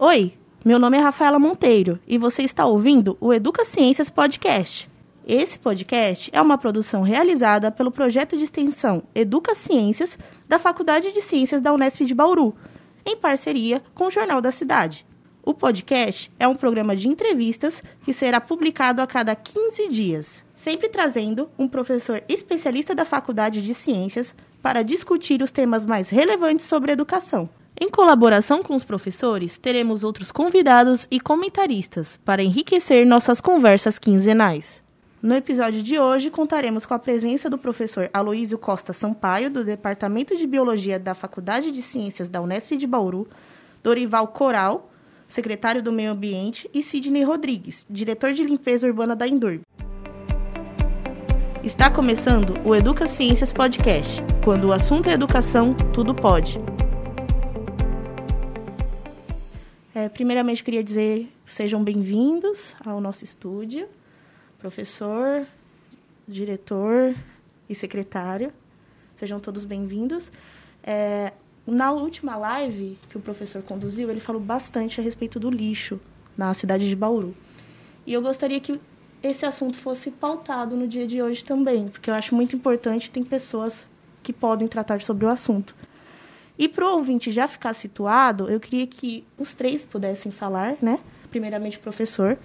Oi, meu nome é Rafaela Monteiro e você está ouvindo o Educa Ciências Podcast. Esse podcast é uma produção realizada pelo projeto de extensão Educa Ciências da Faculdade de Ciências da Unesp de Bauru, em parceria com o Jornal da Cidade. O podcast é um programa de entrevistas que será publicado a cada 15 dias, sempre trazendo um professor especialista da Faculdade de Ciências para discutir os temas mais relevantes sobre educação. Em colaboração com os professores, teremos outros convidados e comentaristas para enriquecer nossas conversas quinzenais. No episódio de hoje, contaremos com a presença do professor Aloísio Costa Sampaio, do Departamento de Biologia da Faculdade de Ciências da Unesp de Bauru, Dorival Coral, secretário do Meio Ambiente, e Sidney Rodrigues, diretor de limpeza urbana da Endurb. Está começando o Educa Ciências Podcast. Quando o assunto é educação, tudo pode. É, primeiramente, queria dizer sejam bem-vindos ao nosso estúdio, professor, diretor e secretário. Sejam todos bem-vindos. É, na última live que o professor conduziu, ele falou bastante a respeito do lixo na cidade de Bauru. E eu gostaria que esse assunto fosse pautado no dia de hoje também, porque eu acho muito importante, tem pessoas que podem tratar sobre o assunto. E para o ouvinte já ficar situado, eu queria que os três pudessem falar, né? Primeiramente, professor,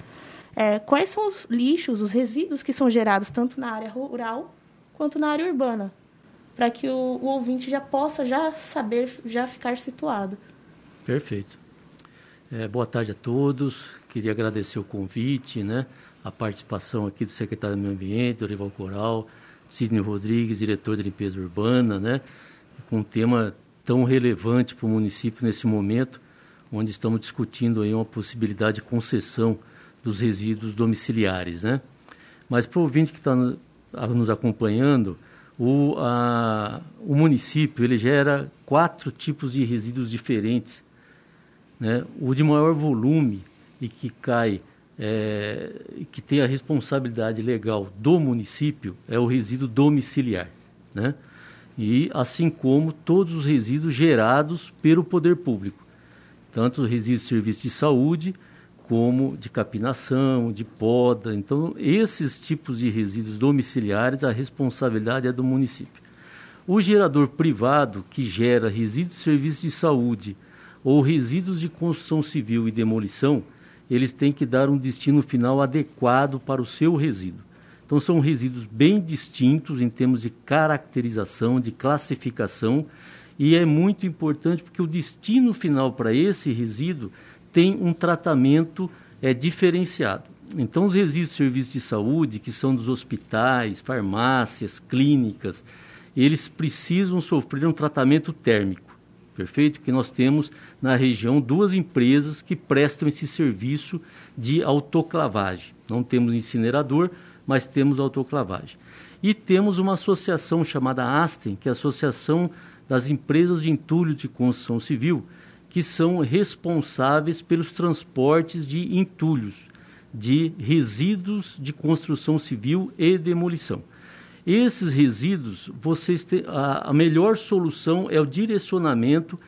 é, quais são os lixos, os resíduos que são gerados tanto na área rural quanto na área urbana, para que o, o, ouvinte já possa já saber, já ficar situado. Perfeito. É, boa tarde a todos. Queria agradecer o convite, né? A participação aqui do secretário do Meio Ambiente, Dorival Coral, Sidney Rodrigues, diretor de limpeza urbana, né? Com um tema tão relevante para o município nesse momento, onde estamos discutindo aí uma possibilidade de concessão dos resíduos domiciliares, né? Mas para o ouvinte que está nos acompanhando, o, a, o município ele gera quatro tipos de resíduos diferentes. Né? O de maior volume e que cai, é, que tem a responsabilidade legal do município é o resíduo domiciliar. Né? E assim como todos os resíduos gerados pelo poder público, tanto resíduos de serviço de saúde como de capinação, de poda. Então, esses tipos de resíduos domiciliares, a responsabilidade é do município. O gerador privado que gera resíduos de serviço de saúde ou resíduos de construção civil e demolição, eles têm que dar um destino final adequado para o seu resíduo. Então, são resíduos bem distintos em termos de caracterização, de classificação, e é muito importante porque o destino final para esse resíduo tem um tratamento é, diferenciado. Então, os resíduos de serviços de saúde, que são dos hospitais, farmácias, clínicas, eles precisam sofrer um tratamento térmico, perfeito? Que nós temos na região duas empresas que prestam esse serviço de autoclavagem. Não temos incinerador, mas temos autoclavagem. E temos uma associação chamada ASTEM, que é a Associação das Empresas de Entulho de Construção Civil, que são responsáveis pelos transportes de entulhos, de resíduos de construção civil e demolição. Esses resíduos, vocês te, a, a melhor solução é o direcionamento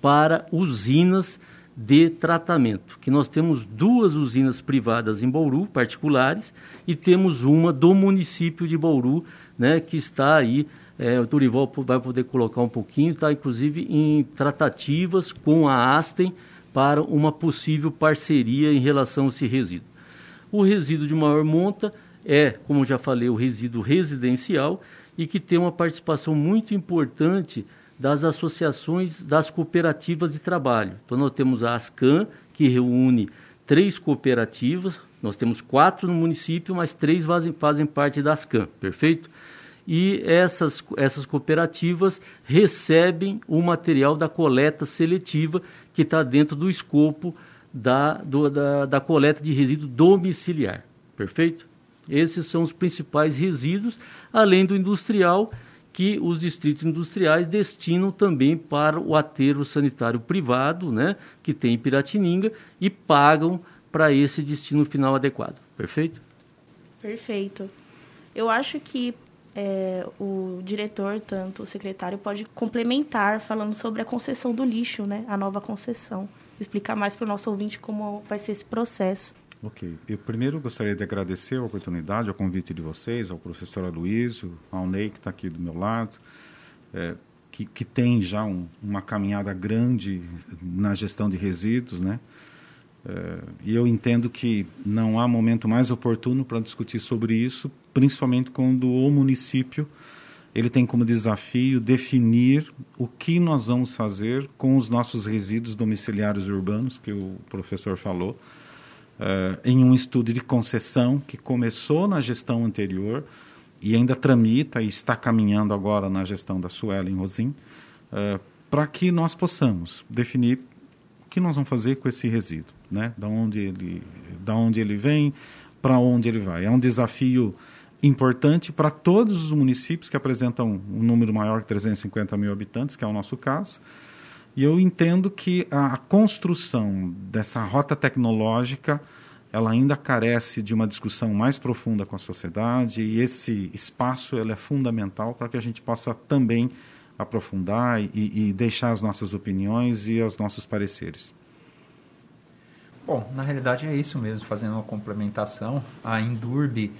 para usinas de tratamento, que nós temos duas usinas privadas em Bauru, particulares, e temos uma do município de Bauru, né, que está aí, é, o Turival vai poder colocar um pouquinho, está inclusive em tratativas com a Astem para uma possível parceria em relação a esse resíduo. O resíduo de maior monta é, como já falei, o resíduo residencial e que tem uma participação muito importante das associações das cooperativas de trabalho. Então, nós temos a ASCAN, que reúne três cooperativas, nós temos quatro no município, mas três fazem, fazem parte da ASCAN, perfeito? E essas, essas cooperativas recebem o material da coleta seletiva que está dentro do escopo da, do, da, da coleta de resíduo domiciliar, perfeito? Esses são os principais resíduos, além do industrial que os distritos industriais destinam também para o aterro sanitário privado, né, que tem em Piratininga, e pagam para esse destino final adequado. Perfeito? Perfeito. Eu acho que é, o diretor, tanto o secretário, pode complementar falando sobre a concessão do lixo, né, a nova concessão. explicar mais para o nosso ouvinte como vai ser esse processo. Ok. Eu primeiro gostaria de agradecer a oportunidade, o convite de vocês, ao professor Aloysio, ao Ney, que está aqui do meu lado, é, que, que tem já um, uma caminhada grande na gestão de resíduos, né? É, e eu entendo que não há momento mais oportuno para discutir sobre isso, principalmente quando o município ele tem como desafio definir o que nós vamos fazer com os nossos resíduos domiciliares urbanos, que o professor falou, uh, em um estudo de concessão que começou na gestão anterior e ainda tramita e está caminhando agora na gestão da Suelen Rosim, uh, para que nós possamos definir o que nós vamos fazer com esse resíduo, né? Da onde ele, da onde ele vem, para onde ele vai. É um desafio importante para todos os municípios que apresentam um número maior que 350 mil habitantes, que é o nosso caso. E eu entendo que a construção dessa rota tecnológica ela ainda carece de uma discussão mais profunda com a sociedade e esse espaço ele é fundamental para que a gente possa também aprofundar e, e deixar as nossas opiniões e os nossos pareceres. Bom, na realidade é isso mesmo, fazendo uma complementação, a Indurb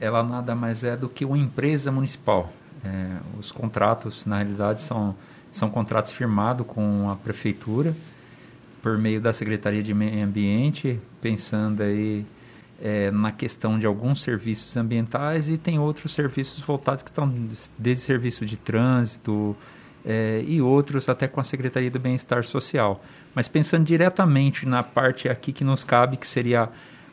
ela nada mais é do que uma empresa municipal. É, os contratos, na realidade, são, são contratos firmados com a prefeitura por meio da Secretaria de Meio Ambiente, pensando aí é, na questão de alguns serviços ambientais e tem outros serviços voltados que estão desde serviço de trânsito é, e outros até com a Secretaria do Bem-Estar Social. Mas pensando diretamente na parte aqui que nos cabe, que seria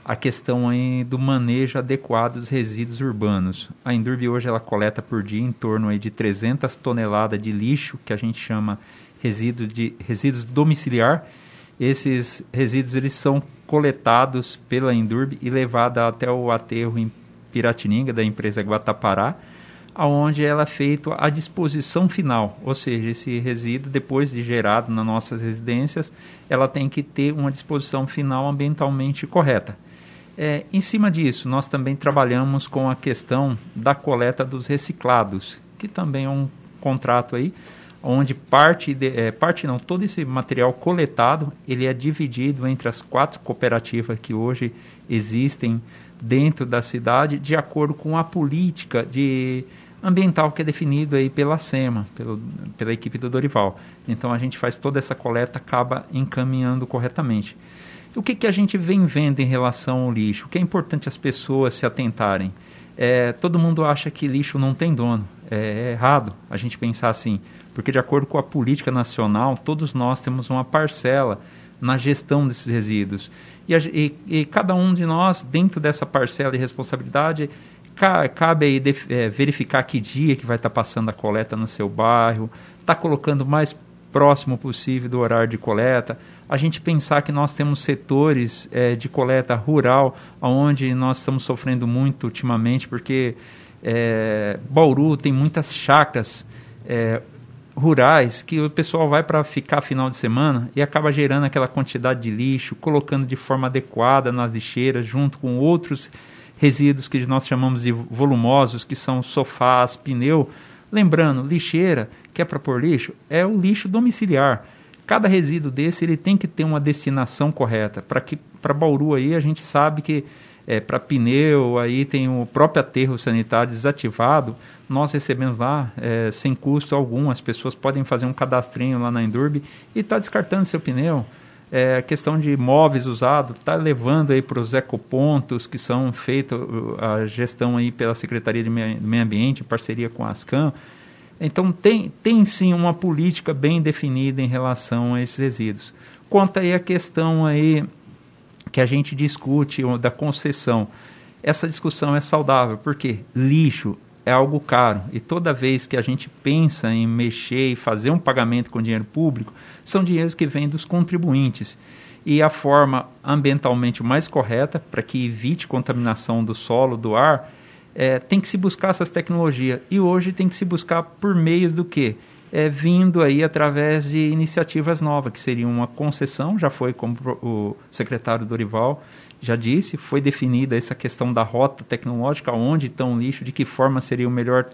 a questão aí do manejo adequado dos resíduos urbanos. A Indurb hoje ela coleta por dia em torno aí de 300 toneladas de lixo, que a gente chama resíduo de, resíduos domiciliar. Esses resíduos eles são coletados pela Indurb e levados até o aterro em Piratininga, da empresa Guatapará, aonde ela é feita a disposição final, ou seja, esse resíduo depois de gerado nas nossas residências, ela tem que ter uma disposição final ambientalmente correta. É, em cima disso, nós também trabalhamos com a questão da coleta dos reciclados, que também é um contrato aí, onde parte, de, é, parte não, todo esse material coletado, ele é dividido entre as quatro cooperativas que hoje existem dentro da cidade, de acordo com a política de ambiental que é definido aí pela SEMA, pelo, pela equipe do Dorival. Então a gente faz toda essa coleta, acaba encaminhando corretamente. O que, que a gente vem vendo em relação ao lixo? O que é importante as pessoas se atentarem? É, todo mundo acha que lixo não tem dono. É, é errado a gente pensar assim, porque de acordo com a política nacional, todos nós temos uma parcela na gestão desses resíduos. E, a, e, e cada um de nós, dentro dessa parcela de responsabilidade, ca, cabe aí de, é, verificar que dia que vai estar tá passando a coleta no seu bairro, está colocando mais próximo possível do horário de coleta, a gente pensar que nós temos setores é, de coleta rural, onde nós estamos sofrendo muito ultimamente, porque é, Bauru tem muitas chacras é, rurais que o pessoal vai para ficar final de semana e acaba gerando aquela quantidade de lixo, colocando de forma adequada nas lixeiras, junto com outros resíduos que nós chamamos de volumosos, que são sofás, pneu. Lembrando, lixeira, que é para pôr lixo, é o lixo domiciliar cada resíduo desse ele tem que ter uma destinação correta. Para que para Bauru aí a gente sabe que é, para pneu aí tem o próprio aterro sanitário desativado. Nós recebemos lá é, sem custo algum. As pessoas podem fazer um cadastrinho lá na Endurb e tá descartando seu pneu. É, questão de móveis usados, está levando aí para os ecopontos que são feitos a gestão aí pela Secretaria de Meio Ambiente em parceria com a Ascam então tem, tem sim uma política bem definida em relação a esses resíduos. Quanto aí a questão aí que a gente discute da concessão, essa discussão é saudável, porque lixo é algo caro e toda vez que a gente pensa em mexer e fazer um pagamento com dinheiro público, são dinheiros que vêm dos contribuintes. E a forma ambientalmente mais correta para que evite contaminação do solo, do ar, é, tem que se buscar essas tecnologias. E hoje tem que se buscar por meios do quê? É, vindo aí através de iniciativas novas, que seria uma concessão, já foi como o secretário Dorival já disse, foi definida essa questão da rota tecnológica, onde está o lixo, de que forma seria o melhor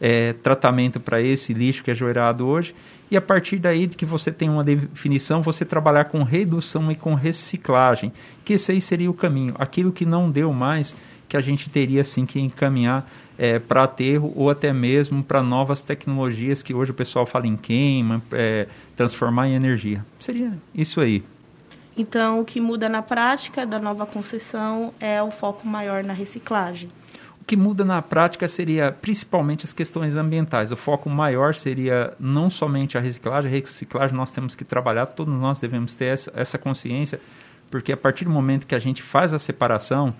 é, tratamento para esse lixo que é gerado hoje. E a partir daí que você tem uma definição, você trabalhar com redução e com reciclagem, que esse aí seria o caminho. Aquilo que não deu mais, que a gente teria sim que encaminhar é, para aterro ou até mesmo para novas tecnologias que hoje o pessoal fala em queima, é, transformar em energia. Seria isso aí. Então, o que muda na prática da nova concessão é o foco maior na reciclagem. O que muda na prática seria principalmente as questões ambientais. O foco maior seria não somente a reciclagem, a reciclagem nós temos que trabalhar, todos nós devemos ter essa, essa consciência, porque a partir do momento que a gente faz a separação,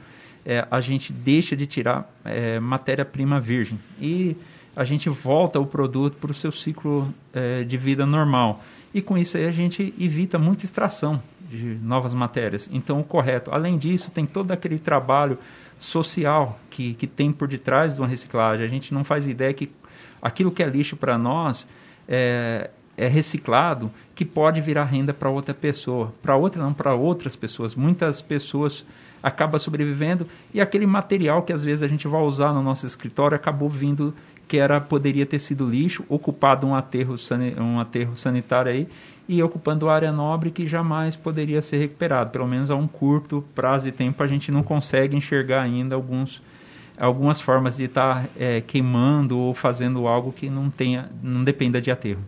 é, a gente deixa de tirar é, matéria-prima virgem e a gente volta o produto para o seu ciclo é, de vida normal. E com isso aí a gente evita muita extração de novas matérias. Então, o correto. Além disso, tem todo aquele trabalho social que, que tem por detrás de uma reciclagem. A gente não faz ideia que aquilo que é lixo para nós é, é reciclado que pode virar renda para outra pessoa. Para outra, não, para outras pessoas. Muitas pessoas acaba sobrevivendo e aquele material que às vezes a gente vai usar no nosso escritório acabou vindo que era poderia ter sido lixo, ocupado um aterro, um aterro sanitário aí e ocupando área nobre que jamais poderia ser recuperado. Pelo menos a um curto prazo de tempo a gente não consegue enxergar ainda alguns algumas formas de estar tá, é, queimando ou fazendo algo que não tenha não dependa de aterro.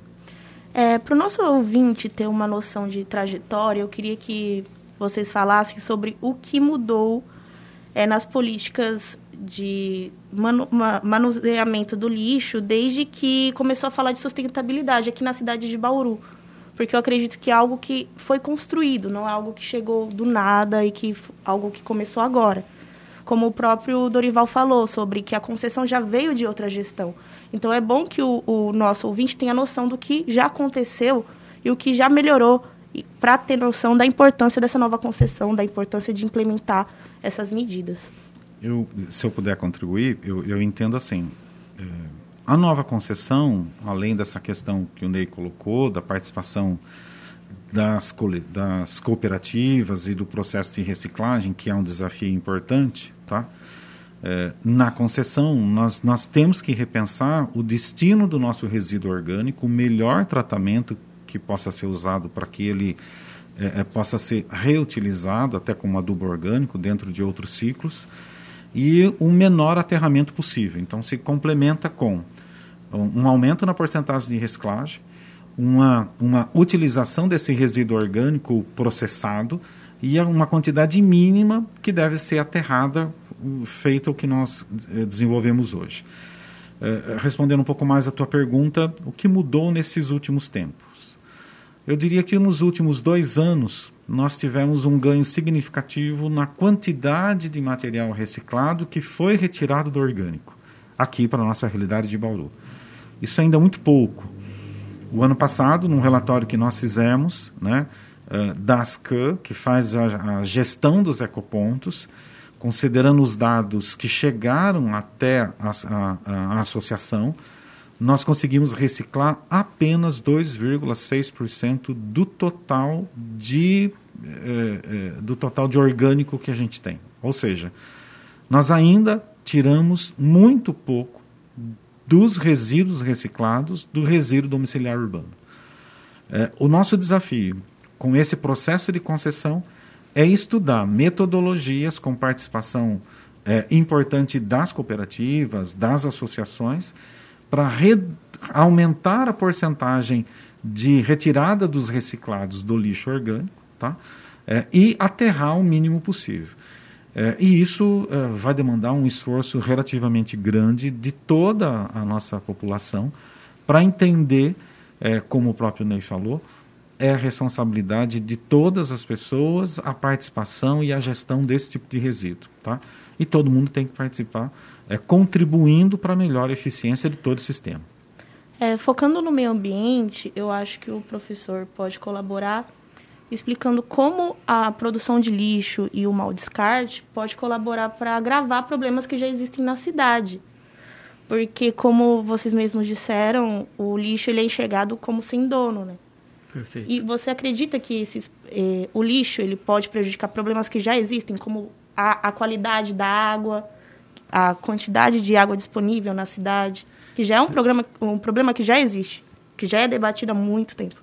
É, Para o nosso ouvinte ter uma noção de trajetória, eu queria que vocês falassem sobre o que mudou é, nas políticas de manu manuseamento do lixo desde que começou a falar de sustentabilidade aqui na cidade de Bauru. Porque eu acredito que é algo que foi construído, não é algo que chegou do nada e que algo que começou agora. Como o próprio Dorival falou, sobre que a concessão já veio de outra gestão. Então é bom que o, o nosso ouvinte tenha noção do que já aconteceu e o que já melhorou para ter noção da importância dessa nova concessão, da importância de implementar essas medidas. Eu, se eu puder contribuir, eu, eu entendo assim. É, a nova concessão, além dessa questão que o Ney colocou, da participação das, das cooperativas e do processo de reciclagem, que é um desafio importante, tá? É, na concessão, nós, nós temos que repensar o destino do nosso resíduo orgânico, o melhor tratamento que possa ser usado para que ele é, possa ser reutilizado até como adubo orgânico dentro de outros ciclos e o menor aterramento possível. Então se complementa com um aumento na porcentagem de reciclagem, uma, uma utilização desse resíduo orgânico processado e uma quantidade mínima que deve ser aterrada, feito o que nós eh, desenvolvemos hoje. Respondendo um pouco mais à tua pergunta, o que mudou nesses últimos tempos? Eu diria que nos últimos dois anos nós tivemos um ganho significativo na quantidade de material reciclado que foi retirado do orgânico, aqui para a nossa realidade de Bauru. Isso ainda é muito pouco. O ano passado, num relatório que nós fizemos, né, uh, da ASCAN, que faz a, a gestão dos ecopontos, considerando os dados que chegaram até a, a, a associação, nós conseguimos reciclar apenas 2,6% do total de eh, eh, do total de orgânico que a gente tem. Ou seja, nós ainda tiramos muito pouco dos resíduos reciclados do resíduo domiciliar urbano. Eh, o nosso desafio com esse processo de concessão é estudar metodologias com participação importante das cooperativas, das associações, para aumentar a porcentagem de retirada dos reciclados do lixo orgânico tá? É, e aterrar o mínimo possível. É, e isso é, vai demandar um esforço relativamente grande de toda a nossa população para entender, é, como o próprio Ney falou, é a responsabilidade de todas as pessoas a participação e a gestão desse tipo de resíduo. Tá? E todo mundo tem que participar é, contribuindo para a melhor eficiência de todo o sistema. É, focando no meio ambiente, eu acho que o professor pode colaborar explicando como a produção de lixo e o mau descarte pode colaborar para agravar problemas que já existem na cidade. Porque, como vocês mesmos disseram, o lixo ele é enxergado como sem dono, né? Perfeito. E você acredita que esses, eh, o lixo ele pode prejudicar problemas que já existem, como a, a qualidade da água, a quantidade de água disponível na cidade? que já é um, programa, um problema que já existe, que já é debatido há muito tempo?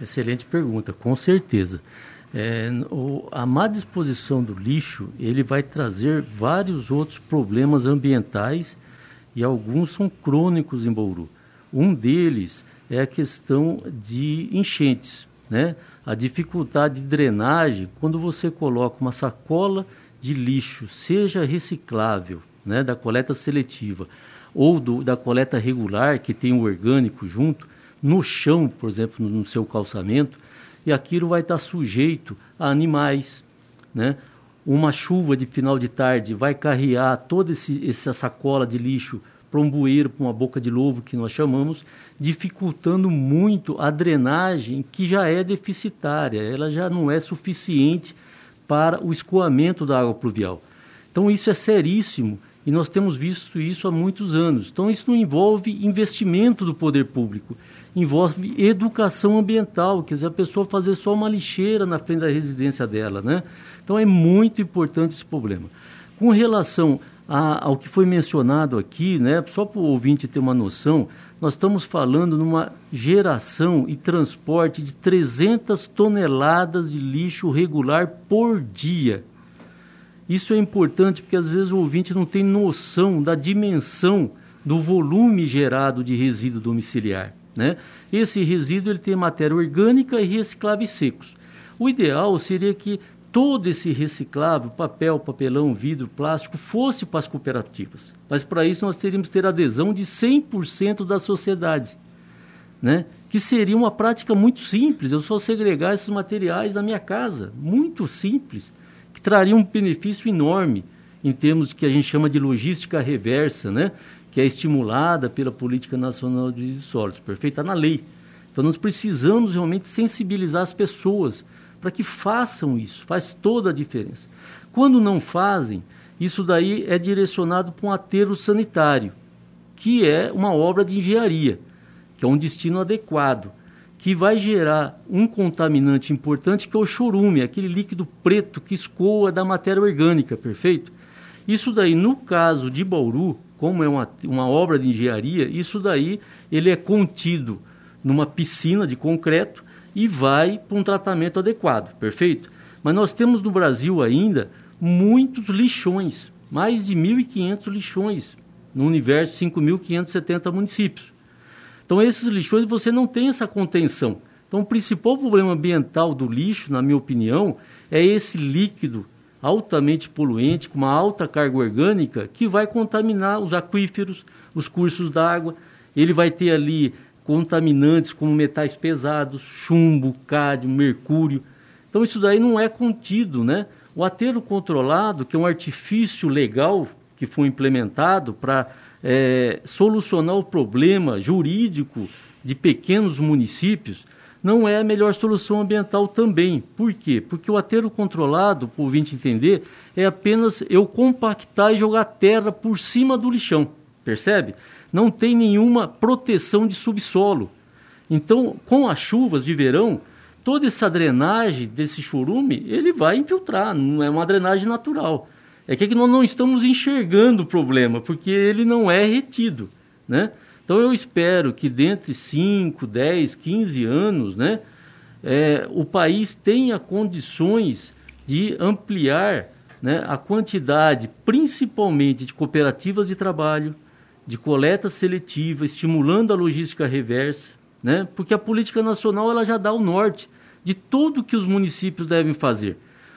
Excelente pergunta, com certeza. É, o, a má disposição do lixo ele vai trazer vários outros problemas ambientais e alguns são crônicos em Bauru. Um deles é a questão de enchentes, né? A dificuldade de drenagem quando você coloca uma sacola de lixo, seja reciclável, né, da coleta seletiva ou do, da coleta regular que tem o orgânico junto, no chão, por exemplo, no seu calçamento, e aquilo vai estar sujeito a animais, né? Uma chuva de final de tarde vai carrear toda esse, essa sacola de lixo para um bueiro, para uma boca de lobo que nós chamamos, dificultando muito a drenagem que já é deficitária, ela já não é suficiente para o escoamento da água pluvial. Então isso é seríssimo e nós temos visto isso há muitos anos. Então isso não envolve investimento do poder público, envolve educação ambiental, quer dizer, a pessoa fazer só uma lixeira na frente da residência dela, né? Então é muito importante esse problema. Com relação a, ao que foi mencionado aqui, né, só para o ouvinte ter uma noção, nós estamos falando numa geração e transporte de 300 toneladas de lixo regular por dia. Isso é importante porque às vezes o ouvinte não tem noção da dimensão do volume gerado de resíduo domiciliar. Né? Esse resíduo ele tem matéria orgânica e recicláveis secos. O ideal seria que todo esse reciclável, papel, papelão, vidro, plástico, fosse para as cooperativas. Mas para isso nós teríamos que ter adesão de 100% da sociedade, né? que seria uma prática muito simples, eu só segregar esses materiais na minha casa, muito simples, que traria um benefício enorme em termos que a gente chama de logística reversa, né? que é estimulada pela Política Nacional de Sólidos, perfeita na lei. Então nós precisamos realmente sensibilizar as pessoas para que façam isso, faz toda a diferença. Quando não fazem, isso daí é direcionado para um aterro sanitário, que é uma obra de engenharia, que é um destino adequado, que vai gerar um contaminante importante que é o chorume, aquele líquido preto que escoa da matéria orgânica, perfeito? Isso daí, no caso de Bauru, como é uma, uma obra de engenharia, isso daí ele é contido numa piscina de concreto e vai para um tratamento adequado, perfeito? Mas nós temos no Brasil ainda muitos lixões, mais de 1.500 lixões no universo de 5.570 municípios. Então, esses lixões você não tem essa contenção. Então, o principal problema ambiental do lixo, na minha opinião, é esse líquido altamente poluente, com uma alta carga orgânica, que vai contaminar os aquíferos, os cursos d'água. Ele vai ter ali contaminantes como metais pesados, chumbo, cádmio, mercúrio. Então isso daí não é contido, né? O aterro controlado, que é um artifício legal que foi implementado para é, solucionar o problema jurídico de pequenos municípios, não é a melhor solução ambiental também. Por quê? Porque o aterro controlado, por ouvinte entender, é apenas eu compactar e jogar terra por cima do lixão, percebe? Não tem nenhuma proteção de subsolo. Então, com as chuvas de verão, toda essa drenagem desse churume, ele vai infiltrar, não é uma drenagem natural. É que, é que nós não estamos enxergando o problema, porque ele não é retido, né? Então eu espero que dentro de 5, 10, 15 anos, né, é, o país tenha condições de ampliar né, a quantidade, principalmente de cooperativas de trabalho, de coleta seletiva, estimulando a logística reversa, né? porque a política nacional ela já dá o norte de tudo que os municípios devem fazer.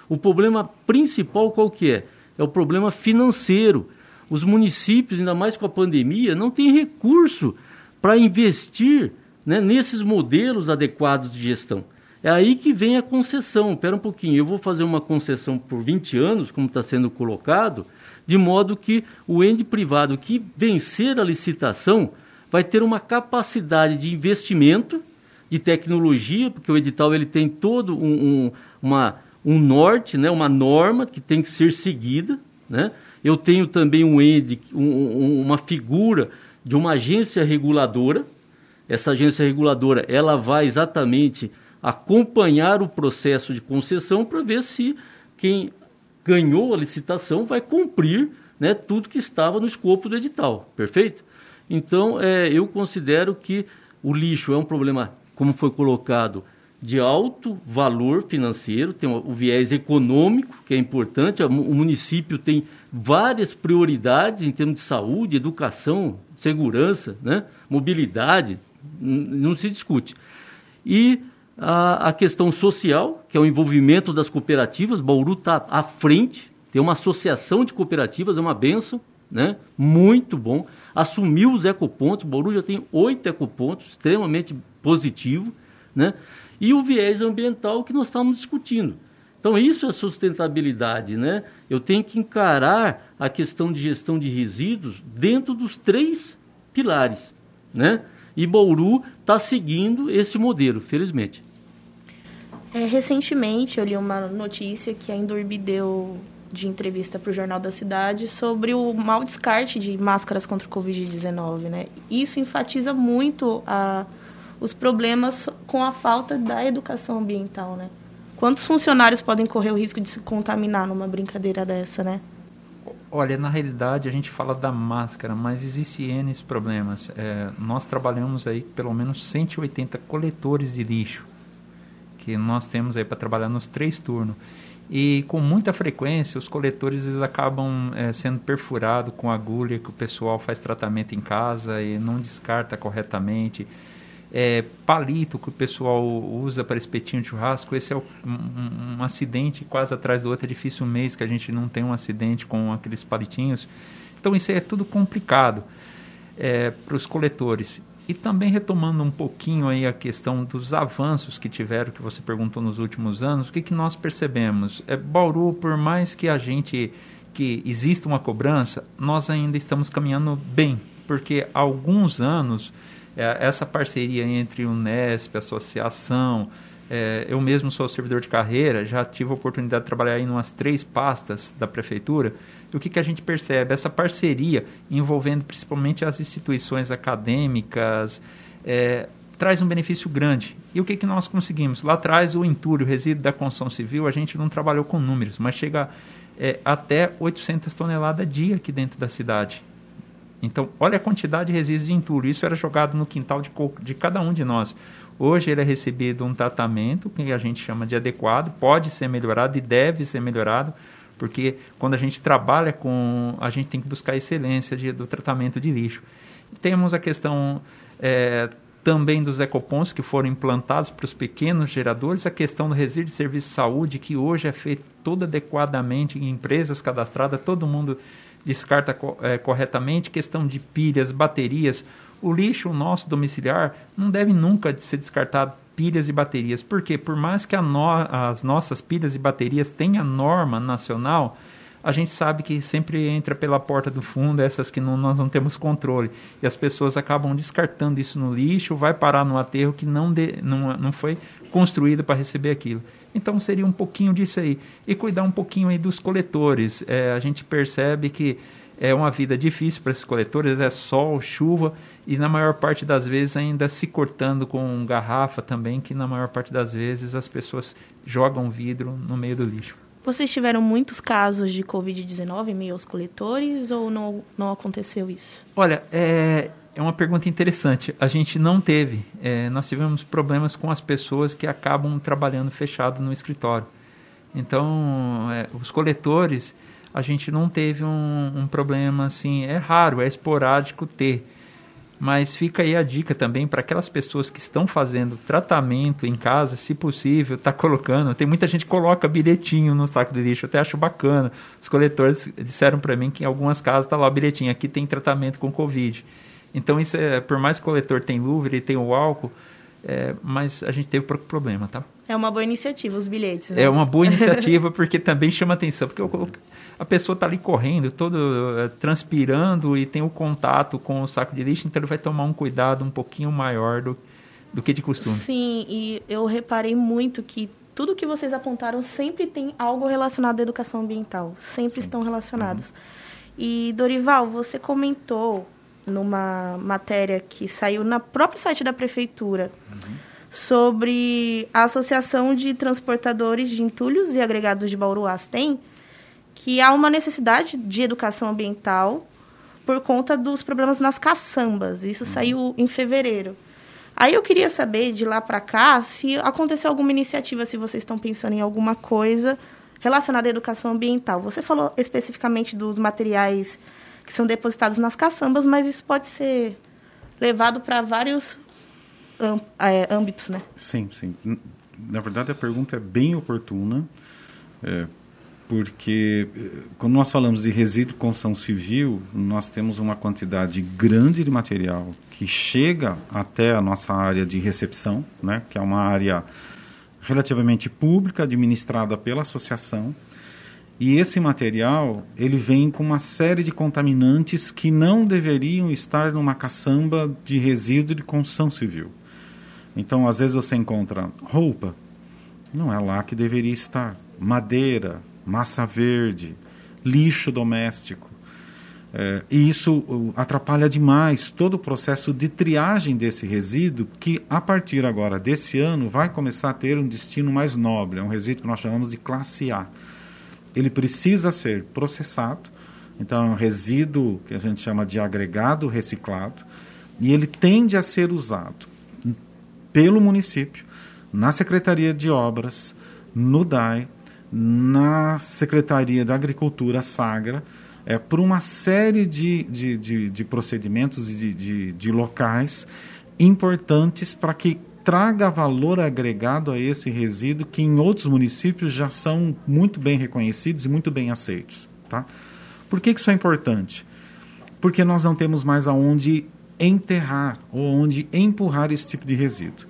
O problema principal qual que é? É o problema financeiro. Os municípios, ainda mais com a pandemia, não têm recurso para investir né, nesses modelos adequados de gestão. É aí que vem a concessão. Espera um pouquinho, eu vou fazer uma concessão por 20 anos, como está sendo colocado, de modo que o ente privado que vencer a licitação vai ter uma capacidade de investimento, de tecnologia, porque o edital ele tem todo um, um, uma, um norte, né, uma norma que tem que ser seguida. Né? Eu tenho também um ente, um, uma figura de uma agência reguladora. Essa agência reguladora ela vai exatamente acompanhar o processo de concessão para ver se quem ganhou a licitação vai cumprir né, tudo que estava no escopo do edital, perfeito? Então, é, eu considero que o lixo é um problema, como foi colocado, de alto valor financeiro, tem o viés econômico, que é importante. O município tem várias prioridades em termos de saúde, educação, segurança, né? mobilidade, não se discute. E a, a, questão social, que é o envolvimento das cooperativas, Bauru está à frente, tem uma associação de cooperativas, é uma benção, né? muito bom. Assumiu os ecopontos, Bauru já tem oito ecopontos, extremamente positivo. Né? e o viés ambiental que nós estamos discutindo. Então, isso é sustentabilidade, né? Eu tenho que encarar a questão de gestão de resíduos dentro dos três pilares, né? E Bauru está seguindo esse modelo, felizmente. É, recentemente, eu li uma notícia que a Endurbi deu de entrevista para o Jornal da Cidade sobre o mau descarte de máscaras contra o Covid-19, né? Isso enfatiza muito a os problemas com a falta da educação ambiental, né? Quantos funcionários podem correr o risco de se contaminar numa brincadeira dessa, né? Olha, na realidade a gente fala da máscara, mas existe N problemas. É, nós trabalhamos aí pelo menos 180 coletores de lixo que nós temos aí para trabalhar nos três turnos. E com muita frequência os coletores eles acabam é, sendo perfurados com agulha que o pessoal faz tratamento em casa e não descarta corretamente é, palito que o pessoal usa para espetinho de churrasco. Esse é um, um, um, acidente quase atrás do outro. É difícil um mês que a gente não tem um acidente com aqueles palitinhos. Então isso é tudo complicado é, para os coletores. E também retomando um pouquinho aí a questão dos avanços que tiveram, que você perguntou nos últimos anos, o que, que nós percebemos? É, Bauru, por mais que a gente, que exista uma cobrança, nós ainda estamos caminhando bem, porque há alguns anos é, essa parceria entre o Nesp, a associação, é, eu mesmo sou servidor de carreira, já tive a oportunidade de trabalhar em umas três pastas da prefeitura. E o que, que a gente percebe? Essa parceria envolvendo principalmente as instituições acadêmicas é, traz um benefício grande. E o que, que nós conseguimos? Lá atrás, o entulho, o resíduo da construção civil, a gente não trabalhou com números, mas chega é, até 800 toneladas dia aqui dentro da cidade. Então, olha a quantidade de resíduos de entulho. Isso era jogado no quintal de, de cada um de nós. Hoje ele é recebido um tratamento que a gente chama de adequado, pode ser melhorado e deve ser melhorado, porque quando a gente trabalha com. a gente tem que buscar a excelência de, do tratamento de lixo. Temos a questão é, também dos ecopontos que foram implantados para os pequenos geradores, a questão do resíduo de serviço de saúde, que hoje é feito todo adequadamente em empresas cadastradas, todo mundo descarta é, corretamente, questão de pilhas, baterias. O lixo nosso domiciliar não deve nunca ser descartado pilhas e baterias. Porque por mais que no, as nossas pilhas e baterias tenham norma nacional, a gente sabe que sempre entra pela porta do fundo essas que não, nós não temos controle. E as pessoas acabam descartando isso no lixo, vai parar no aterro que não, de, não, não foi construído para receber aquilo. Então seria um pouquinho disso aí. E cuidar um pouquinho aí dos coletores. É, a gente percebe que é uma vida difícil para esses coletores, é sol, chuva e na maior parte das vezes ainda se cortando com garrafa também, que na maior parte das vezes as pessoas jogam vidro no meio do lixo. Vocês tiveram muitos casos de Covid-19 em meio aos coletores ou não, não aconteceu isso? Olha, é, é uma pergunta interessante. A gente não teve. É, nós tivemos problemas com as pessoas que acabam trabalhando fechado no escritório. Então, é, os coletores, a gente não teve um, um, problema assim. É raro, é esporádico ter. Mas fica aí a dica também para aquelas pessoas que estão fazendo tratamento em casa, se possível, tá colocando. Tem muita gente que coloca bilhetinho no saco de lixo, eu até acho bacana. Os coletores disseram para mim que em algumas casas está lá o bilhetinho, aqui tem tratamento com Covid. Então, isso é, por mais que o coletor tem luva, ele tem o álcool, é, mas a gente teve pouco problema, tá? É uma boa iniciativa, os bilhetes, né? É uma boa iniciativa porque também chama atenção, porque o, a pessoa está ali correndo, todo uh, transpirando e tem o contato com o saco de lixo, então ele vai tomar um cuidado um pouquinho maior do, do que de costume. Sim, e eu reparei muito que tudo que vocês apontaram sempre tem algo relacionado à educação ambiental, sempre estão relacionados. Uhum. E Dorival, você comentou numa matéria que saiu no próprio site da prefeitura uhum. sobre a Associação de Transportadores de Entulhos e Agregados de Bauruás tem que há uma necessidade de educação ambiental por conta dos problemas nas caçambas. Isso saiu em fevereiro. Aí eu queria saber de lá para cá se aconteceu alguma iniciativa, se vocês estão pensando em alguma coisa relacionada à educação ambiental. Você falou especificamente dos materiais que são depositados nas caçambas, mas isso pode ser levado para vários é, âmbitos, né? Sim, sim. Na verdade, a pergunta é bem oportuna, é, porque eh, quando nós falamos de resíduo construção civil, nós temos uma quantidade grande de material que chega até a nossa área de recepção, né, que é uma área relativamente pública, administrada pela associação, e esse material, ele vem com uma série de contaminantes que não deveriam estar numa caçamba de resíduo de construção civil. Então, às vezes você encontra roupa, não é lá que deveria estar. Madeira, massa verde, lixo doméstico. É, e isso atrapalha demais todo o processo de triagem desse resíduo, que a partir agora desse ano vai começar a ter um destino mais nobre. É um resíduo que nós chamamos de classe A. Ele precisa ser processado, então é um resíduo que a gente chama de agregado reciclado, e ele tende a ser usado pelo município, na Secretaria de Obras, no DAI, na Secretaria da Agricultura, SAGRA, é, por uma série de, de, de, de procedimentos e de, de, de locais importantes para que traga valor agregado a esse resíduo que em outros municípios já são muito bem reconhecidos e muito bem aceitos. Tá? Por que, isso é importante? Porque nós não temos mais aonde enterrar ou onde empurrar esse tipo de resíduo.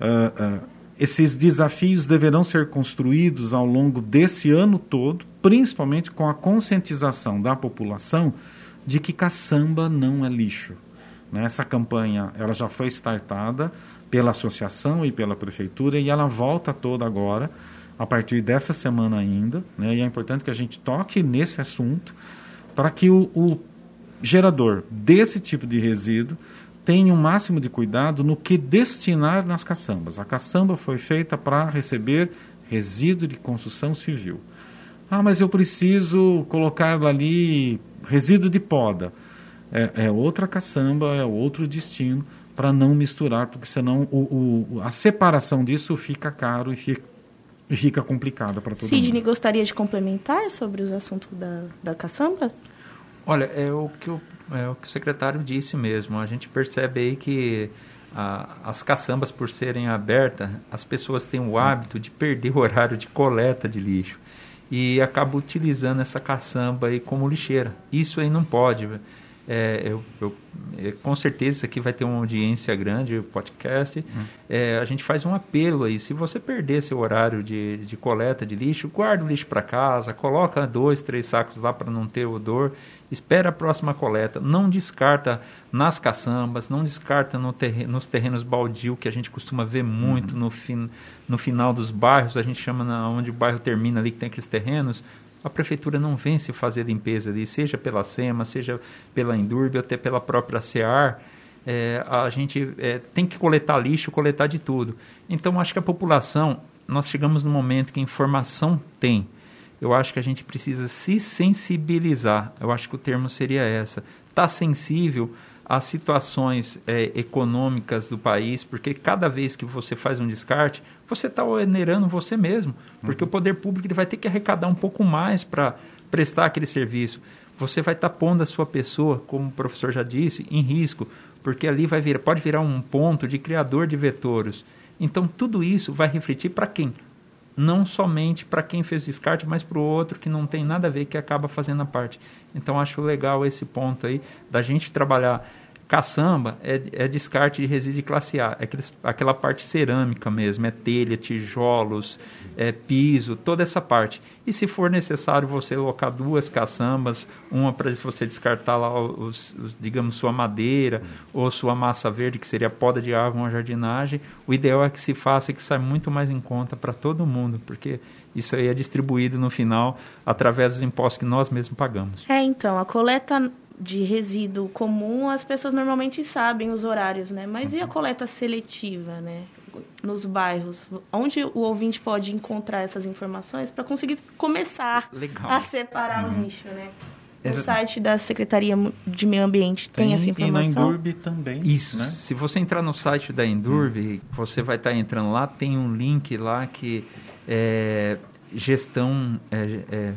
Uh, uh, esses desafios deverão ser construídos ao longo desse ano todo, principalmente com a conscientização da população de que caçamba não é lixo. Né? Essa campanha ela já foi startada pela associação e pela prefeitura e ela volta toda agora, a partir dessa semana ainda. Né? E é importante que a gente toque nesse assunto para que o, o gerador desse tipo de resíduo tenha o um máximo de cuidado no que destinar nas caçambas. A caçamba foi feita para receber resíduo de construção civil. Ah, mas eu preciso colocar ali resíduo de poda. É, é outra caçamba, é outro destino para não misturar, porque senão o, o, a separação disso fica caro e fica, e fica complicada para todo Sidney, mundo. gostaria de complementar sobre os assuntos da, da caçamba? Olha, é o que eu é o que o secretário disse mesmo. A gente percebe aí que a, as caçambas, por serem abertas, as pessoas têm o hábito de perder o horário de coleta de lixo e acabam utilizando essa caçamba aí como lixeira. Isso aí não pode. É, eu, eu, é, com certeza isso aqui vai ter uma audiência grande, o podcast. Hum. É, a gente faz um apelo aí. Se você perder seu horário de, de coleta de lixo, guarda o lixo para casa, coloca dois, três sacos lá para não ter odor espera a próxima coleta, não descarta nas caçambas, não descarta no terreno, nos terrenos baldio, que a gente costuma ver muito uhum. no, fin, no final dos bairros, a gente chama na, onde o bairro termina ali, que tem aqueles terrenos, a prefeitura não vem se fazer limpeza ali, seja pela SEMA, seja pela Endurbe, até pela própria SEAR, é, a gente é, tem que coletar lixo, coletar de tudo. Então, acho que a população, nós chegamos no momento que informação tem, eu acho que a gente precisa se sensibilizar. Eu acho que o termo seria essa. Tá sensível às situações é, econômicas do país, porque cada vez que você faz um descarte, você está onerando você mesmo, porque uhum. o poder público ele vai ter que arrecadar um pouco mais para prestar aquele serviço. Você vai estar tá pondo a sua pessoa, como o professor já disse, em risco, porque ali vai vir, pode virar um ponto de criador de vetores. Então, tudo isso vai refletir para quem? não somente para quem fez o descarte, mas para o outro que não tem nada a ver, que acaba fazendo a parte. Então, acho legal esse ponto aí da gente trabalhar Caçamba é, é descarte de resíduo de classe A, é aqueles, aquela parte cerâmica mesmo, é telha, tijolos, é piso, toda essa parte. E se for necessário você colocar duas caçambas, uma para você descartar lá, os, os, digamos, sua madeira ou sua massa verde, que seria poda de árvore, uma jardinagem, o ideal é que se faça que saia muito mais em conta para todo mundo, porque isso aí é distribuído no final através dos impostos que nós mesmos pagamos. É, então, a coleta de resíduo comum, as pessoas normalmente sabem os horários, né? Mas e a uhum. coleta seletiva, né? Nos bairros, onde o ouvinte pode encontrar essas informações para conseguir começar Legal. a separar uhum. o lixo, né? No site da Secretaria de Meio Ambiente tem, tem essa informação? E na Endurb também. Isso. Né? Se você entrar no site da Endurb, hum. você vai estar tá entrando lá, tem um link lá que é gestão, é, é,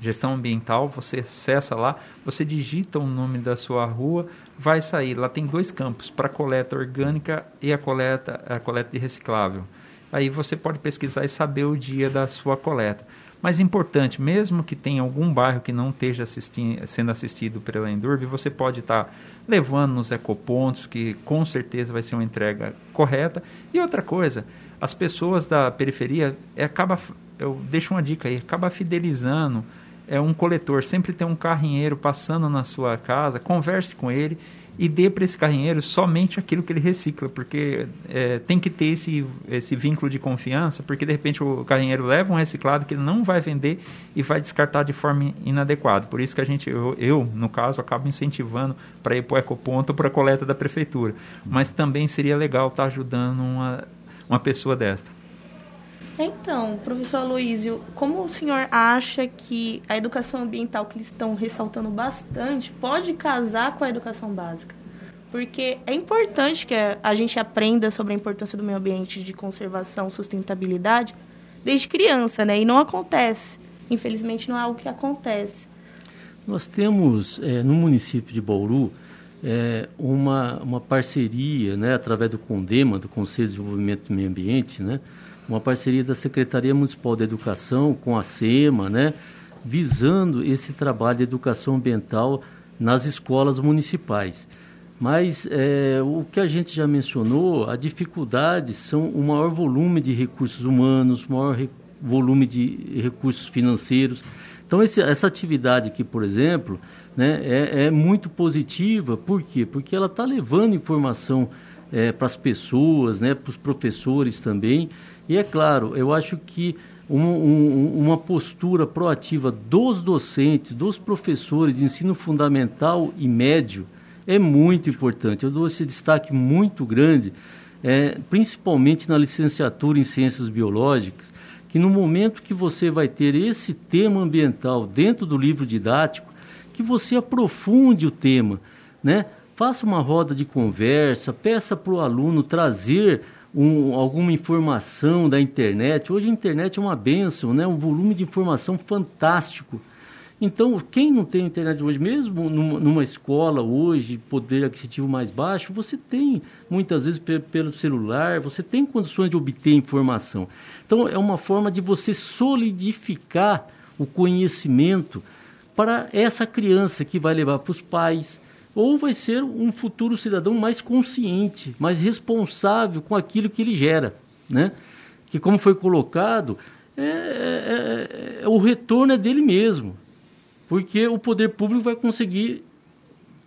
gestão ambiental, você acessa lá, você digita o nome da sua rua, vai sair. Lá tem dois campos, para coleta orgânica e a coleta, a coleta de reciclável. Aí você pode pesquisar e saber o dia da sua coleta. Mas importante, mesmo que tenha algum bairro que não esteja assisti sendo assistido pela Endurb, você pode estar tá levando nos ecopontos, que com certeza vai ser uma entrega correta. E outra coisa, as pessoas da periferia, é, acaba, eu deixo uma dica aí, acaba fidelizando é um coletor, sempre tem um carrinheiro passando na sua casa, converse com ele e dê para esse carrinheiro somente aquilo que ele recicla, porque é, tem que ter esse, esse vínculo de confiança, porque de repente o carrinheiro leva um reciclado que ele não vai vender e vai descartar de forma inadequada. Por isso que a gente, eu, eu no caso, acabo incentivando para ir para o ecoponto ou para a coleta da prefeitura. Mas também seria legal estar tá ajudando uma, uma pessoa desta. Então, professor Aloísio, como o senhor acha que a educação ambiental que eles estão ressaltando bastante pode casar com a educação básica? Porque é importante que a gente aprenda sobre a importância do meio ambiente, de conservação, sustentabilidade, desde criança, né? E não acontece. Infelizmente, não é algo que acontece. Nós temos, é, no município de Bauru, é, uma, uma parceria, né, através do CONDEMA, do Conselho de Desenvolvimento do Meio Ambiente, né, uma parceria da Secretaria Municipal de Educação com a SEMA, né, visando esse trabalho de educação ambiental nas escolas municipais. Mas é, o que a gente já mencionou, a dificuldade são o maior volume de recursos humanos, maior re, volume de recursos financeiros. Então, esse, essa atividade aqui, por exemplo, né, é, é muito positiva. Por quê? Porque ela está levando informação é, para as pessoas, né, para os professores também, e é claro, eu acho que um, um, uma postura proativa dos docentes, dos professores de ensino fundamental e médio é muito importante. Eu dou esse destaque muito grande, é, principalmente na licenciatura em ciências biológicas, que no momento que você vai ter esse tema ambiental dentro do livro didático, que você aprofunde o tema, né? Faça uma roda de conversa, peça para o aluno trazer um, alguma informação da internet. Hoje a internet é uma benção, né? um volume de informação fantástico. Então, quem não tem internet hoje, mesmo numa, numa, escola hoje, poder aquisitivo mais baixo, você tem, muitas vezes pelo celular, você tem condições de obter informação. Então, é uma forma de você solidificar o conhecimento para essa criança que vai levar para os pais, ou vai ser um futuro cidadão mais consciente, mais responsável com aquilo que ele gera, né? Que como foi colocado, é, é, é, o retorno é dele mesmo, porque o poder público vai conseguir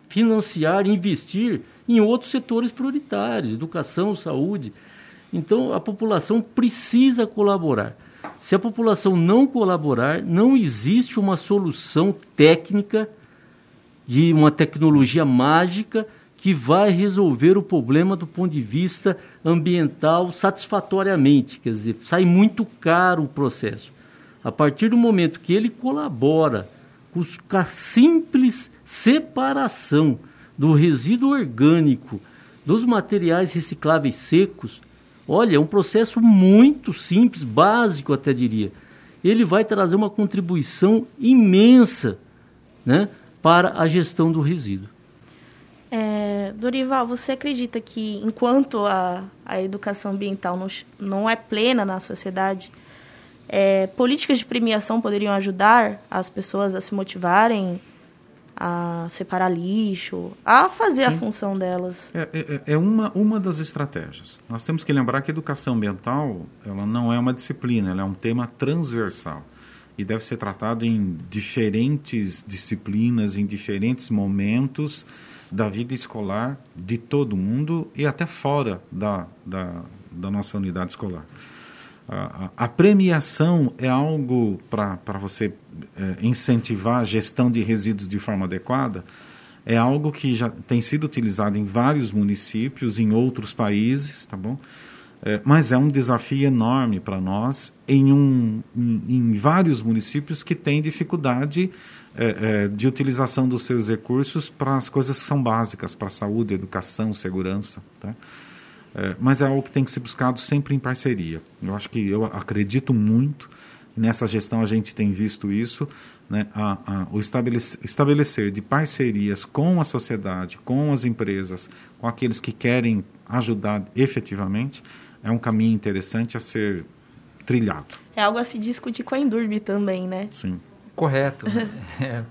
financiar, investir em outros setores prioritários, educação, saúde. Então a população precisa colaborar. Se a população não colaborar, não existe uma solução técnica de uma tecnologia mágica que vai resolver o problema do ponto de vista ambiental satisfatoriamente, quer dizer, sai muito caro o processo. A partir do momento que ele colabora com a simples separação do resíduo orgânico dos materiais recicláveis secos, olha, é um processo muito simples, básico até diria. Ele vai trazer uma contribuição imensa, né? Para a gestão do resíduo. É, Dorival, você acredita que enquanto a, a educação ambiental não, não é plena na sociedade, é, políticas de premiação poderiam ajudar as pessoas a se motivarem a separar lixo, a fazer Sim. a função delas? É, é, é, uma, uma das estratégias. Nós temos que lembrar que a educação ambiental ela não é uma disciplina, ela é um tema transversal e deve ser tratado em diferentes disciplinas, em diferentes momentos da vida escolar de todo mundo e até fora da, da, da nossa unidade escolar. A, a, a premiação é algo para você é, incentivar a gestão de resíduos de forma adequada, é algo que já tem sido utilizado em vários municípios, em outros países, tá bom? É, mas é um desafio enorme para nós em, um, em, em, vários municípios que têm dificuldade é, é, de utilização dos seus recursos para as coisas que são básicas, para saúde, educação, segurança. Tá? É, mas é algo que tem que ser buscado sempre em parceria. Eu acho que eu acredito muito nessa gestão, a gente tem visto isso, né, a, a, o estabelecer, estabelecer de parcerias com a sociedade, com as empresas, com aqueles que querem ajudar efetivamente, é um caminho interessante a ser trilhado. É algo a se discutir com a Endurbe também, né? Sim. Correto. é,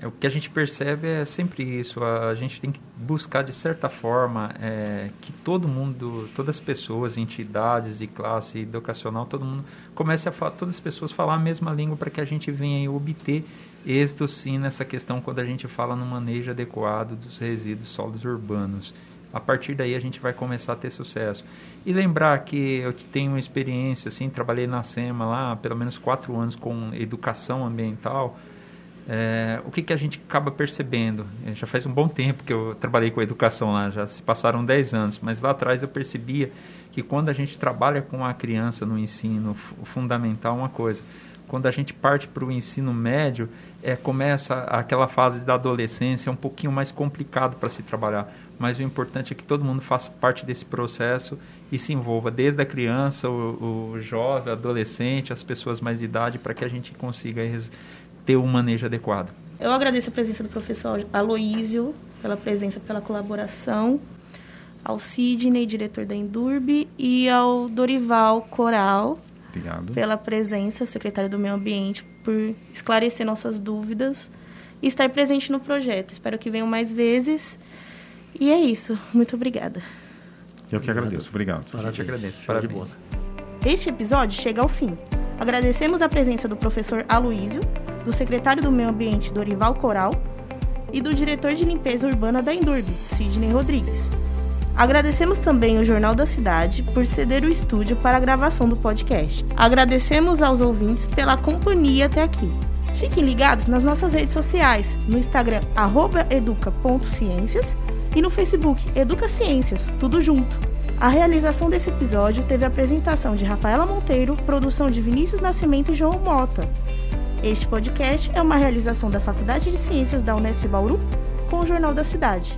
é, o que a gente percebe é sempre isso. A gente tem que buscar, de certa forma, é, que todo mundo, todas as pessoas, entidades de classe educacional, todo mundo comece a falar, todas as pessoas falar a mesma língua para que a gente venha obter êxito, sim, nessa questão quando a gente fala no manejo adequado dos resíduos sólidos urbanos a partir daí a gente vai começar a ter sucesso. E lembrar que eu tenho experiência, assim, trabalhei na SEMA lá pelo menos quatro anos com educação ambiental. É, o que, que a gente acaba percebendo? É, já faz um bom tempo que eu trabalhei com educação lá, já se passaram 10 anos, mas lá atrás eu percebia que quando a gente trabalha com a criança no ensino fundamental, uma coisa, quando a gente parte para o ensino médio, é, começa aquela fase da adolescência um pouquinho mais complicado para se trabalhar mas o importante é que todo mundo faça parte desse processo e se envolva, desde a criança, o, o jovem, o adolescente, as pessoas mais de idade, para que a gente consiga ter um manejo adequado. Eu agradeço a presença do professor Aloísio, pela presença, pela colaboração, ao Sidney, diretor da Endurbe, e ao Dorival Coral, Obrigado. pela presença, secretário do Meio Ambiente, por esclarecer nossas dúvidas e estar presente no projeto. Espero que venham mais vezes e é isso. Muito obrigada. Eu que agradeço. Obrigado. Eu te agradeço. Parabéns. Este episódio chega ao fim. Agradecemos a presença do professor Aloísio, do secretário do Meio Ambiente Dorival Coral e do diretor de limpeza urbana da Endurbe, Sidney Rodrigues. Agradecemos também o Jornal da Cidade por ceder o estúdio para a gravação do podcast. Agradecemos aos ouvintes pela companhia até aqui. Fiquem ligados nas nossas redes sociais, no Instagram educa.ciências e no Facebook Educa Ciências, tudo junto. A realização desse episódio teve a apresentação de Rafaela Monteiro, produção de Vinícius Nascimento e João Mota. Este podcast é uma realização da Faculdade de Ciências da Unesp Bauru com o Jornal da Cidade.